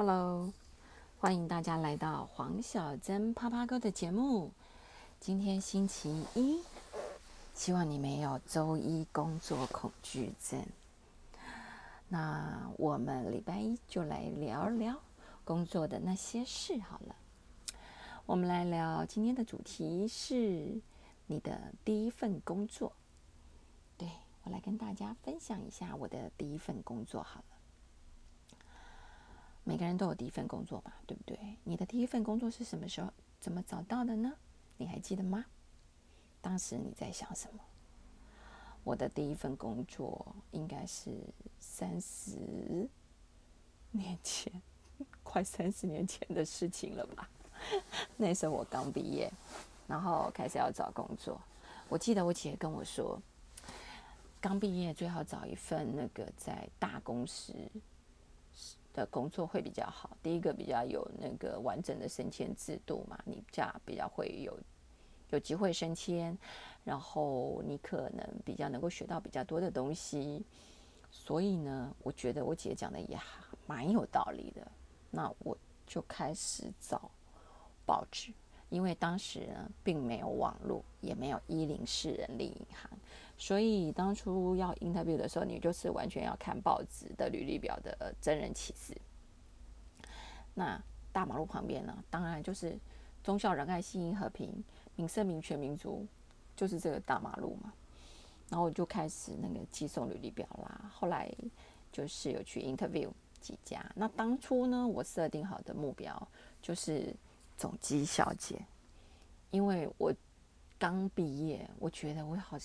Hello，欢迎大家来到黄小珍啪啪哥的节目。今天星期一，希望你没有周一工作恐惧症。那我们礼拜一就来聊聊工作的那些事好了。我们来聊今天的主题是你的第一份工作。对我来跟大家分享一下我的第一份工作好了。每个人都有第一份工作嘛，对不对？你的第一份工作是什么时候、怎么找到的呢？你还记得吗？当时你在想什么？我的第一份工作应该是三十年前，快三十年前的事情了吧？那时候我刚毕业，然后开始要找工作。我记得我姐跟我说，刚毕业最好找一份那个在大公司。的工作会比较好。第一个比较有那个完整的升迁制度嘛，你这样比较会有有机会升迁，然后你可能比较能够学到比较多的东西。所以呢，我觉得我姐讲的也蛮有道理的。那我就开始找报纸，因为当时呢并没有网络，也没有一零四人力银行。所以当初要 interview 的时候，你就是完全要看报纸的履历表的真人启事。那大马路旁边呢，当然就是忠孝仁爱信义和平民生民权民族，就是这个大马路嘛。然后我就开始那个寄送履历表啦。后来就是有去 interview 几家。那当初呢，我设定好的目标就是总机小姐，因为我刚毕业，我觉得我好。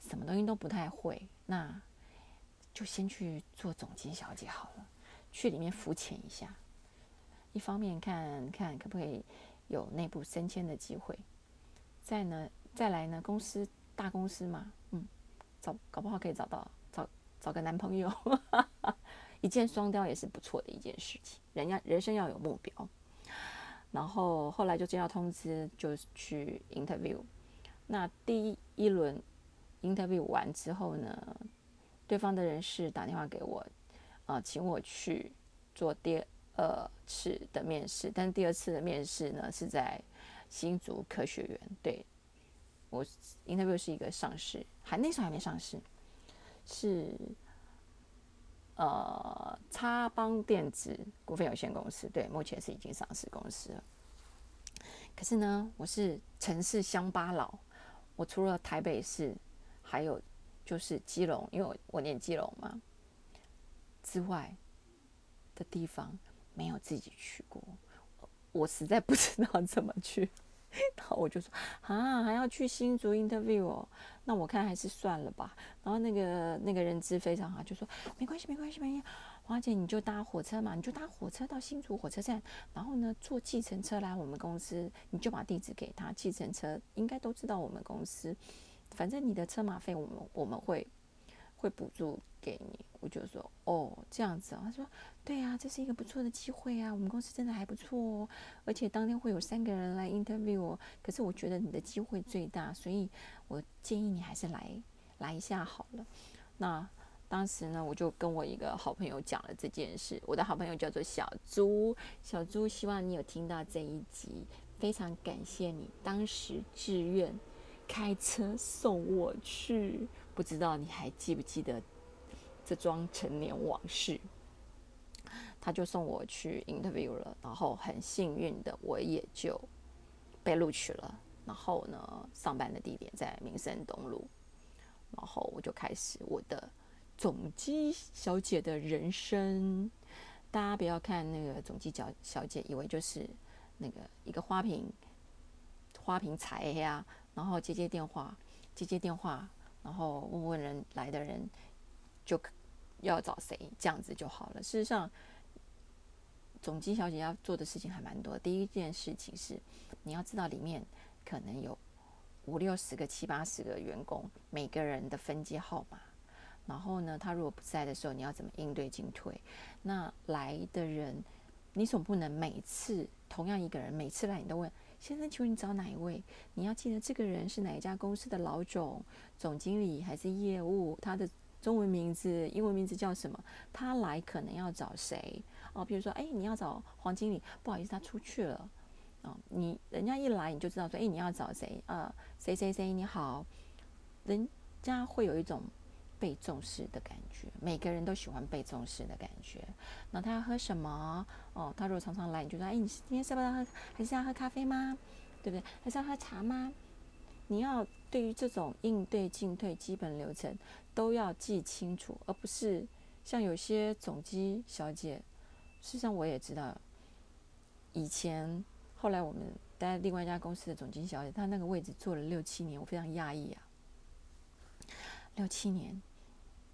什么东西都不太会，那就先去做总监小姐好了，去里面浮潜一下。一方面看看可不可以有内部升迁的机会，再呢再来呢公司大公司嘛，嗯，找搞不好可以找到找找个男朋友，一箭双雕也是不错的一件事情。人家人生要有目标，然后后来就接到通知就去 interview，那第一轮。interview 完之后呢，对方的人事打电话给我，啊，请我去做第二次的面试。但第二次的面试呢，是在新竹科学园。对我 interview 是一个上市，还那时候还没上市，是呃，叉邦电子股份有限公司。对，目前是已经上市公司了。可是呢，我是城市乡巴佬，我除了台北市。还有就是基隆，因为我我念基隆嘛，之外的地方没有自己去过，我实在不知道怎么去，然后我就说啊，还要去新竹 interview 哦，那我看还是算了吧。然后那个那个人资非常好，就说没关系没关系没关系，华姐你就搭火车嘛，你就搭火车到新竹火车站，然后呢坐计程车来我们公司，你就把地址给他，计程车应该都知道我们公司。反正你的车马费，我们我们会会补助给你。我就说哦，这样子啊。他说对啊，这是一个不错的机会啊。我们公司真的还不错哦，而且当天会有三个人来 interview。可是我觉得你的机会最大，所以我建议你还是来来一下好了。那当时呢，我就跟我一个好朋友讲了这件事。我的好朋友叫做小朱，小朱希望你有听到这一集，非常感谢你当时志愿。开车送我去，不知道你还记不记得这桩陈年往事？他就送我去 interview 了，然后很幸运的我也就被录取了。然后呢，上班的地点在民生东路，然后我就开始我的总机小姐的人生。大家不要看那个总机小小姐，以为就是那个一个花瓶花瓶彩呀。然后接接电话，接接电话，然后问问人来的人，就要找谁，这样子就好了。事实上，总机小姐要做的事情还蛮多。第一件事情是，你要知道里面可能有五六十个、七八十个员工，每个人的分机号码。然后呢，他如果不在的时候，你要怎么应对进退？那来的人，你总不能每次同样一个人，每次来你都问。先生，请问你找哪一位？你要记得这个人是哪一家公司的老总、总经理还是业务？他的中文名字、英文名字叫什么？他来可能要找谁？哦，比如说，哎，你要找黄经理，不好意思，他出去了。哦，你人家一来你就知道说，哎，你要找谁？呃，谁谁谁你好，人家会有一种被重视的感觉。每个人都喜欢被重视的感觉。那他要喝什么？哦，他如果常常来，你就说，哎，你今天是不是要喝？还是要喝咖啡吗？对不对？还是要喝茶吗？你要对于这种应对进退基本流程都要记清楚，而不是像有些总机小姐。事实上，我也知道，以前后来我们待另外一家公司的总经小姐，她那个位置做了六七年，我非常讶异啊。六七年，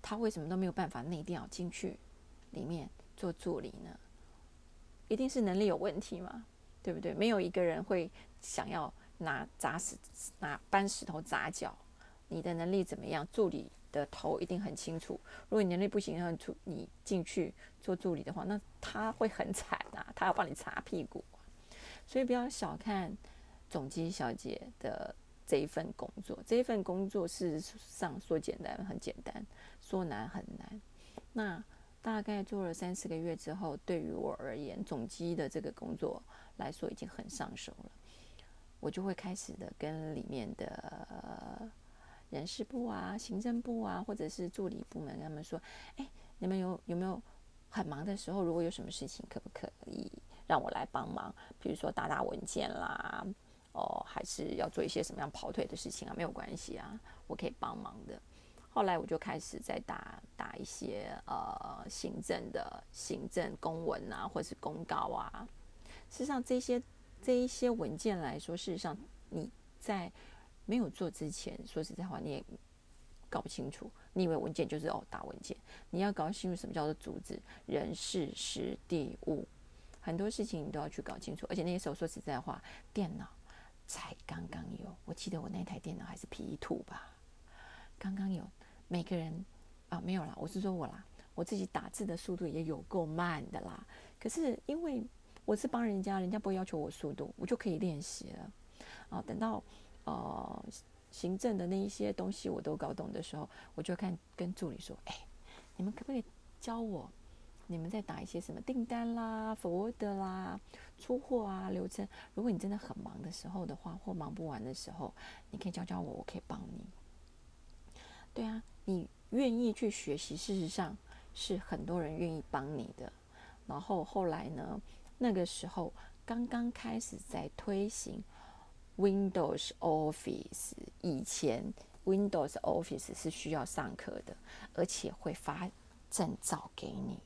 她为什么都没有办法内调进去里面做助理呢？一定是能力有问题嘛，对不对？没有一个人会想要拿砸石、拿搬石头砸脚。你的能力怎么样？助理。的头一定很清楚。如果你能力不行，让出你进去做助理的话，那他会很惨啊，他要帮你擦屁股。所以不要小看总机小姐的这一份工作，这一份工作事实上说简单很简单，说难很难。那大概做了三四个月之后，对于我而言，总机的这个工作来说已经很上手了。我就会开始的跟里面的。人事部啊，行政部啊，或者是助理部门，跟他们说：“哎，你们有有没有很忙的时候？如果有什么事情，可不可以让我来帮忙？比如说打打文件啦，哦，还是要做一些什么样跑腿的事情啊？没有关系啊，我可以帮忙的。”后来我就开始在打打一些呃行政的行政公文啊，或是公告啊。事实上，这些这一些文件来说，事实上你在。没有做之前，说实在话，你也搞不清楚。你以为文件就是哦打文件，你要搞清楚什么叫做组织、人事、时地物，很多事情你都要去搞清楚。而且那些时候说实在话，电脑才刚刚有，我记得我那台电脑还是 P 图吧，刚刚有。每个人啊没有啦，我是说我啦，我自己打字的速度也有够慢的啦。可是因为我是帮人家，人家不会要求我速度，我就可以练习了。啊，等到。呃，行政的那一些东西我都搞懂的时候，我就看跟助理说：“哎，你们可不可以教我？你们在打一些什么订单啦、forward 啦、出货啊流程？如果你真的很忙的时候的话，或忙不完的时候，你可以教教我，我可以帮你。对啊，你愿意去学习，事实上是很多人愿意帮你的。然后后来呢，那个时候刚刚开始在推行。” Windows Office 以前，Windows Office 是需要上课的，而且会发证照给你。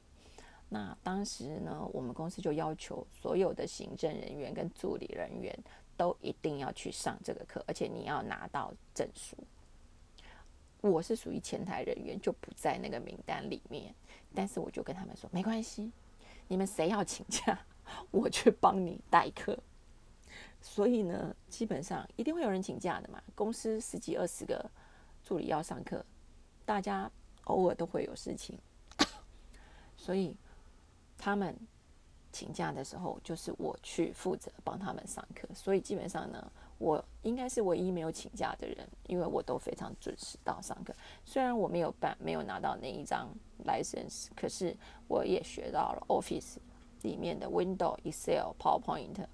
那当时呢，我们公司就要求所有的行政人员跟助理人员都一定要去上这个课，而且你要拿到证书。我是属于前台人员，就不在那个名单里面。但是我就跟他们说，没关系，你们谁要请假，我去帮你代课。所以呢，基本上一定会有人请假的嘛。公司十几二十个助理要上课，大家偶尔都会有事情，所以他们请假的时候，就是我去负责帮他们上课。所以基本上呢，我应该是唯一没有请假的人，因为我都非常准时到上课。虽然我没有办没有拿到那一张 license，可是我也学到了 Office 里面的 Windows、Excel、PowerPoint。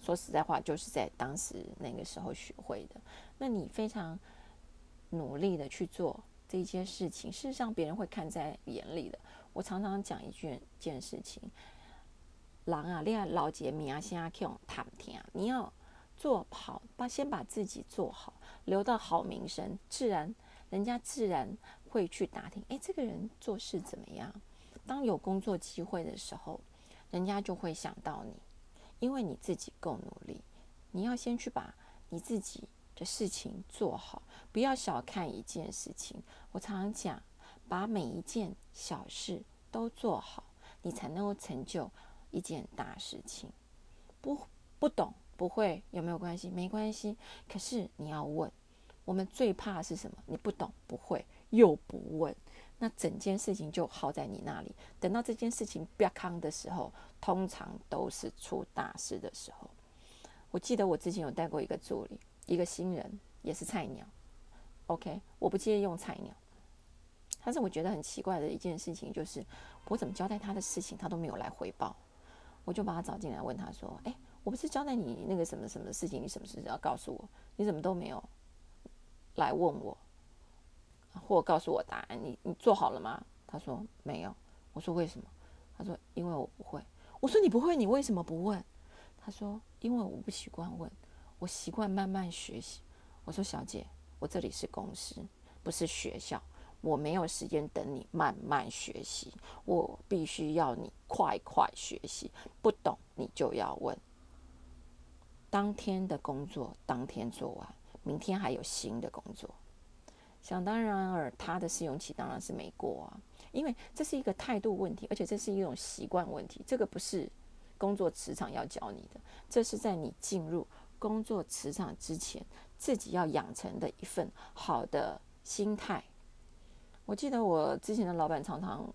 说实在话，就是在当时那个时候学会的。那你非常努力的去做这件事情，事实上别人会看在眼里的。我常常讲一句件事情：狼啊，恋爱老杰米啊，先啊，Q 谈听啊，你要做好，把先把自己做好，留到好名声，自然人家自然会去打听。哎，这个人做事怎么样？当有工作机会的时候，人家就会想到你。因为你自己够努力，你要先去把你自己的事情做好，不要小看一件事情。我常常讲，把每一件小事都做好，你才能够成就一件大事情。不不懂不会有没有关系？没关系。可是你要问，我们最怕是什么？你不懂不会又不问。那整件事情就耗在你那里，等到这件事情不要康的时候，通常都是出大事的时候。我记得我之前有带过一个助理，一个新人，也是菜鸟。OK，我不介意用菜鸟。但是我觉得很奇怪的一件事情就是，我怎么交代他的事情，他都没有来回报。我就把他找进来，问他说：“哎，我不是交代你那个什么什么事情，你什么事要告诉我？你怎么都没有来问我，或告诉我答案？你你做好了吗？”他说：“没有。”我说：“为什么？”他说：“因为我不会。”我说：“你不会，你为什么不问？”他说：“因为我不习惯问，我习惯慢慢学习。”我说：“小姐，我这里是公司，不是学校。”我没有时间等你慢慢学习，我必须要你快快学习。不懂你就要问。当天的工作当天做完，明天还有新的工作。想当然尔，他的试用期当然是没过啊，因为这是一个态度问题，而且这是一种习惯问题。这个不是工作磁场要教你的，这是在你进入工作磁场之前，自己要养成的一份好的心态。我记得我之前的老板常常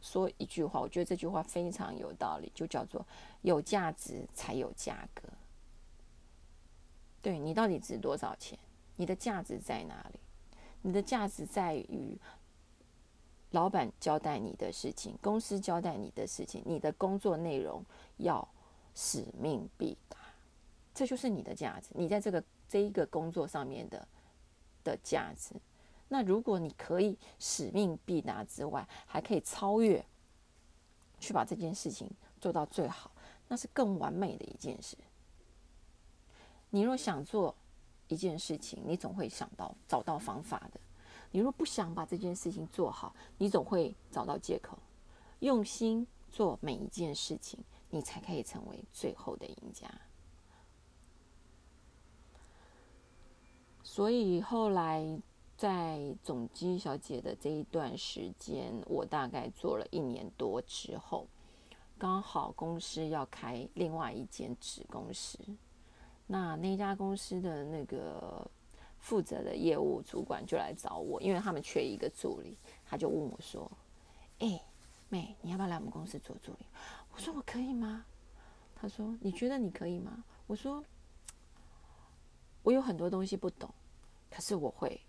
说一句话，我觉得这句话非常有道理，就叫做“有价值才有价格”。对你到底值多少钱？你的价值在哪里？你的价值在于老板交代你的事情，公司交代你的事情，你的工作内容要使命必达，这就是你的价值。你在这个这一个工作上面的的价值。那如果你可以使命必达之外，还可以超越，去把这件事情做到最好，那是更完美的一件事。你若想做一件事情，你总会想到找到方法的；你若不想把这件事情做好，你总会找到借口。用心做每一件事情，你才可以成为最后的赢家。所以后来。在总机小姐的这一段时间，我大概做了一年多之后，刚好公司要开另外一间子公司，那那家公司的那个负责的业务主管就来找我，因为他们缺一个助理，他就问我说：“哎，妹，你要不要来我们公司做助理？”我说：“我可以吗？”他说：“你觉得你可以吗？”我说：“我有很多东西不懂，可是我会。”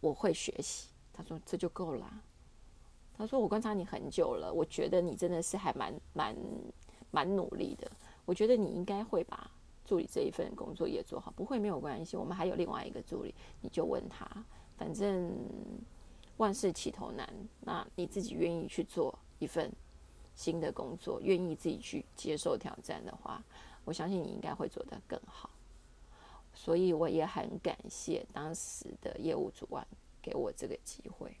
我会学习，他说这就够了。他说我观察你很久了，我觉得你真的是还蛮蛮蛮努力的。我觉得你应该会吧助理这一份工作也做好。不会没有关系，我们还有另外一个助理，你就问他。反正万事起头难，那你自己愿意去做一份新的工作，愿意自己去接受挑战的话，我相信你应该会做得更好。所以我也很感谢当时的业务主管给我这个机会，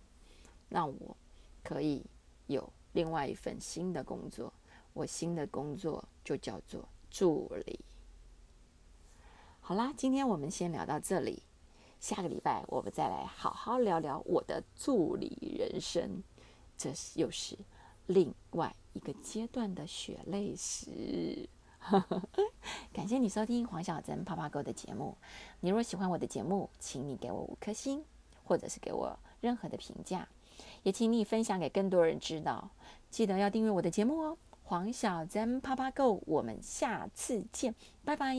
让我可以有另外一份新的工作。我新的工作就叫做助理。好啦，今天我们先聊到这里，下个礼拜我们再来好好聊聊我的助理人生，这又是另外一个阶段的血泪史。感谢你收听黄小珍啪啪狗的节目。你若喜欢我的节目，请你给我五颗星，或者是给我任何的评价，也请你分享给更多人知道。记得要订阅我的节目哦。黄小珍啪啪狗，我们下次见，拜拜。